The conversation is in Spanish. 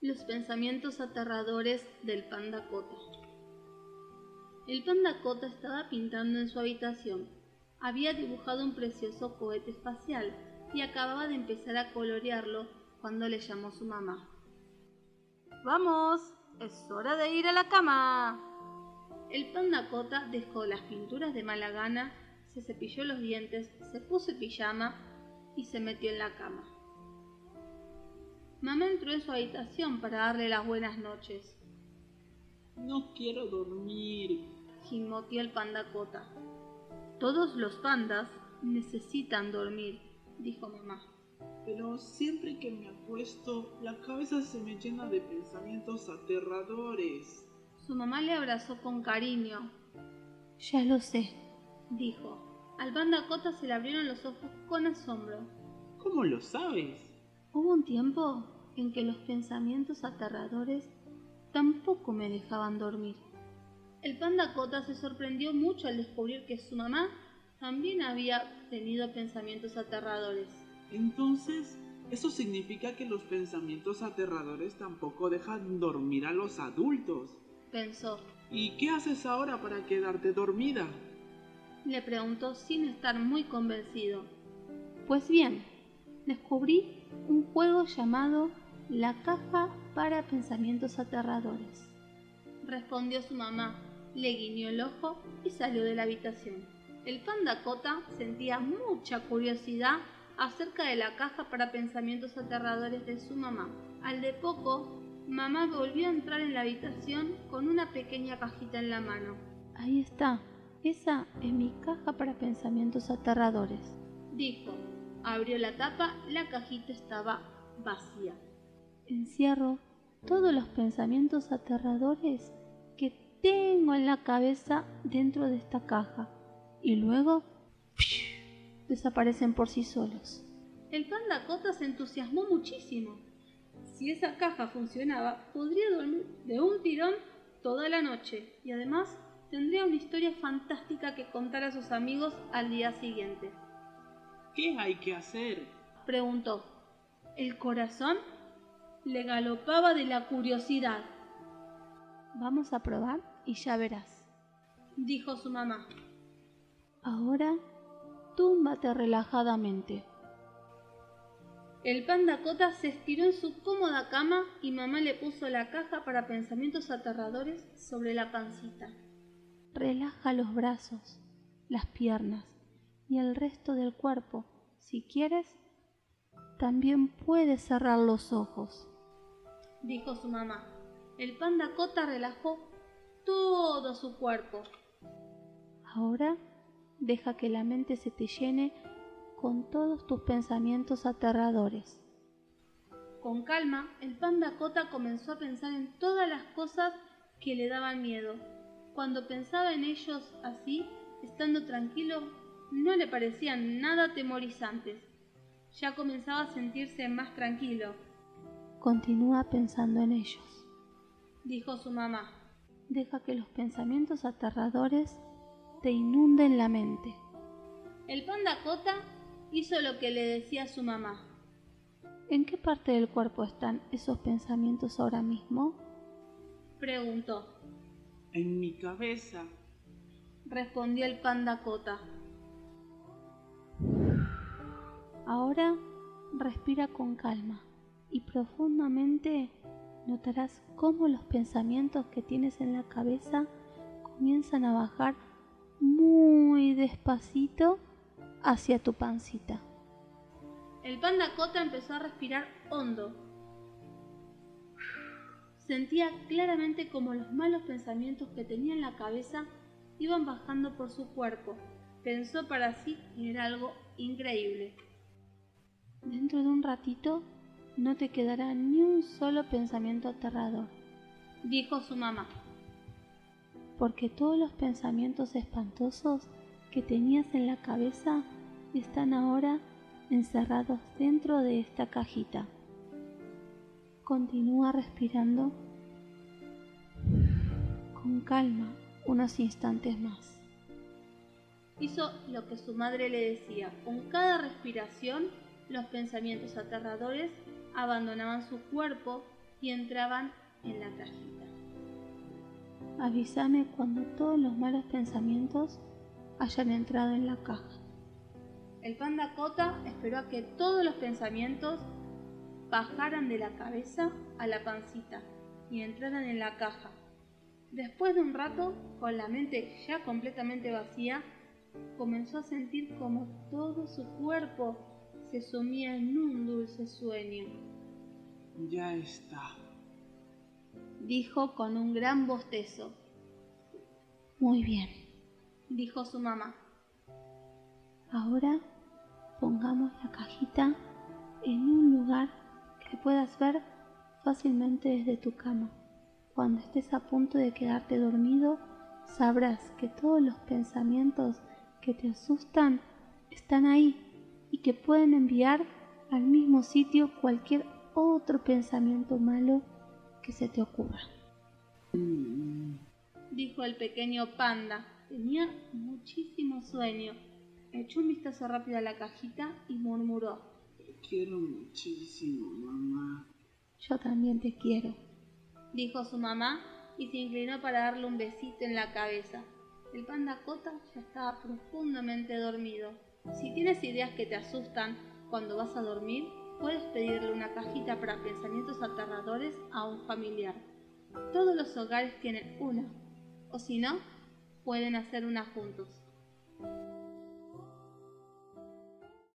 Los pensamientos aterradores del panda Cota. El panda Cota estaba pintando en su habitación. Había dibujado un precioso cohete espacial y acababa de empezar a colorearlo cuando le llamó su mamá. Vamos, es hora de ir a la cama. El panda Cota dejó las pinturas de mala gana, se cepilló los dientes, se puso el pijama y se metió en la cama. Mamá entró en su habitación para darle las buenas noches. No quiero dormir, gimoteó el panda Cota. Todos los pandas necesitan dormir, dijo mamá. Pero siempre que me acuesto, la cabeza se me llena de pensamientos aterradores. Su mamá le abrazó con cariño. Ya lo sé, dijo. Al panda Cota se le abrieron los ojos con asombro. ¿Cómo lo sabes? Hubo un tiempo en que los pensamientos aterradores tampoco me dejaban dormir. El panda Cota se sorprendió mucho al descubrir que su mamá también había tenido pensamientos aterradores. Entonces, eso significa que los pensamientos aterradores tampoco dejan dormir a los adultos. Pensó. ¿Y qué haces ahora para quedarte dormida? Le preguntó sin estar muy convencido. Pues bien, descubrí un juego llamado La caja para pensamientos aterradores. Respondió su mamá, le guiñó el ojo y salió de la habitación. El panda Cota sentía mucha curiosidad acerca de la caja para pensamientos aterradores de su mamá. Al de poco, mamá volvió a entrar en la habitación con una pequeña cajita en la mano. Ahí está, esa es mi caja para pensamientos aterradores, dijo. Abrió la tapa, la cajita estaba vacía. Encierro todos los pensamientos aterradores que tengo en la cabeza dentro de esta caja y luego desaparecen por sí solos. El panda Cota se entusiasmó muchísimo. Si esa caja funcionaba, podría dormir de un tirón toda la noche y además tendría una historia fantástica que contar a sus amigos al día siguiente. ¿Qué hay que hacer? preguntó. El corazón le galopaba de la curiosidad. Vamos a probar y ya verás, dijo su mamá. Ahora túmbate relajadamente. El panda Cota se estiró en su cómoda cama y mamá le puso la caja para pensamientos aterradores sobre la pancita. Relaja los brazos, las piernas y el resto del cuerpo. Si quieres, también puedes cerrar los ojos, dijo su mamá. El panda Cota relajó todo su cuerpo. Ahora deja que la mente se te llene con todos tus pensamientos aterradores. Con calma, el panda Cota comenzó a pensar en todas las cosas que le daban miedo. Cuando pensaba en ellos así, estando tranquilo, no le parecían nada atemorizantes. Ya comenzaba a sentirse más tranquilo. Continúa pensando en ellos, dijo su mamá. Deja que los pensamientos aterradores te inunden la mente. El panda Cota hizo lo que le decía su mamá. ¿En qué parte del cuerpo están esos pensamientos ahora mismo? Preguntó. En mi cabeza, respondió el panda Cota. Ahora respira con calma y profundamente notarás cómo los pensamientos que tienes en la cabeza comienzan a bajar muy despacito hacia tu pancita. El panda Cota empezó a respirar hondo. Sentía claramente como los malos pensamientos que tenía en la cabeza iban bajando por su cuerpo. Pensó para sí que era algo increíble. Dentro de un ratito no te quedará ni un solo pensamiento aterrador, dijo su mamá. Porque todos los pensamientos espantosos que tenías en la cabeza están ahora encerrados dentro de esta cajita. Continúa respirando con calma unos instantes más. Hizo lo que su madre le decía. Con cada respiración, los pensamientos aterradores abandonaban su cuerpo y entraban en la cajita. Avísame cuando todos los malos pensamientos hayan entrado en la caja. El panda Cota esperó a que todos los pensamientos bajaran de la cabeza a la pancita y entraran en la caja. Después de un rato, con la mente ya completamente vacía, comenzó a sentir como todo su cuerpo se sumía en un dulce sueño. Ya está, dijo con un gran bostezo. Muy bien, dijo su mamá. Ahora pongamos la cajita en un lugar que puedas ver fácilmente desde tu cama. Cuando estés a punto de quedarte dormido, sabrás que todos los pensamientos que te asustan están ahí y que pueden enviar al mismo sitio cualquier otro pensamiento malo que se te ocurra. Dijo el pequeño panda. Tenía muchísimo sueño. Echó un vistazo rápido a la cajita y murmuró. Te quiero muchísimo, mamá. Yo también te quiero, dijo su mamá y se inclinó para darle un besito en la cabeza. El panda Cota ya estaba profundamente dormido. Si tienes ideas que te asustan cuando vas a dormir, puedes pedirle una cajita para pensamientos aterradores a un familiar. Todos los hogares tienen una, o si no, pueden hacer una juntos.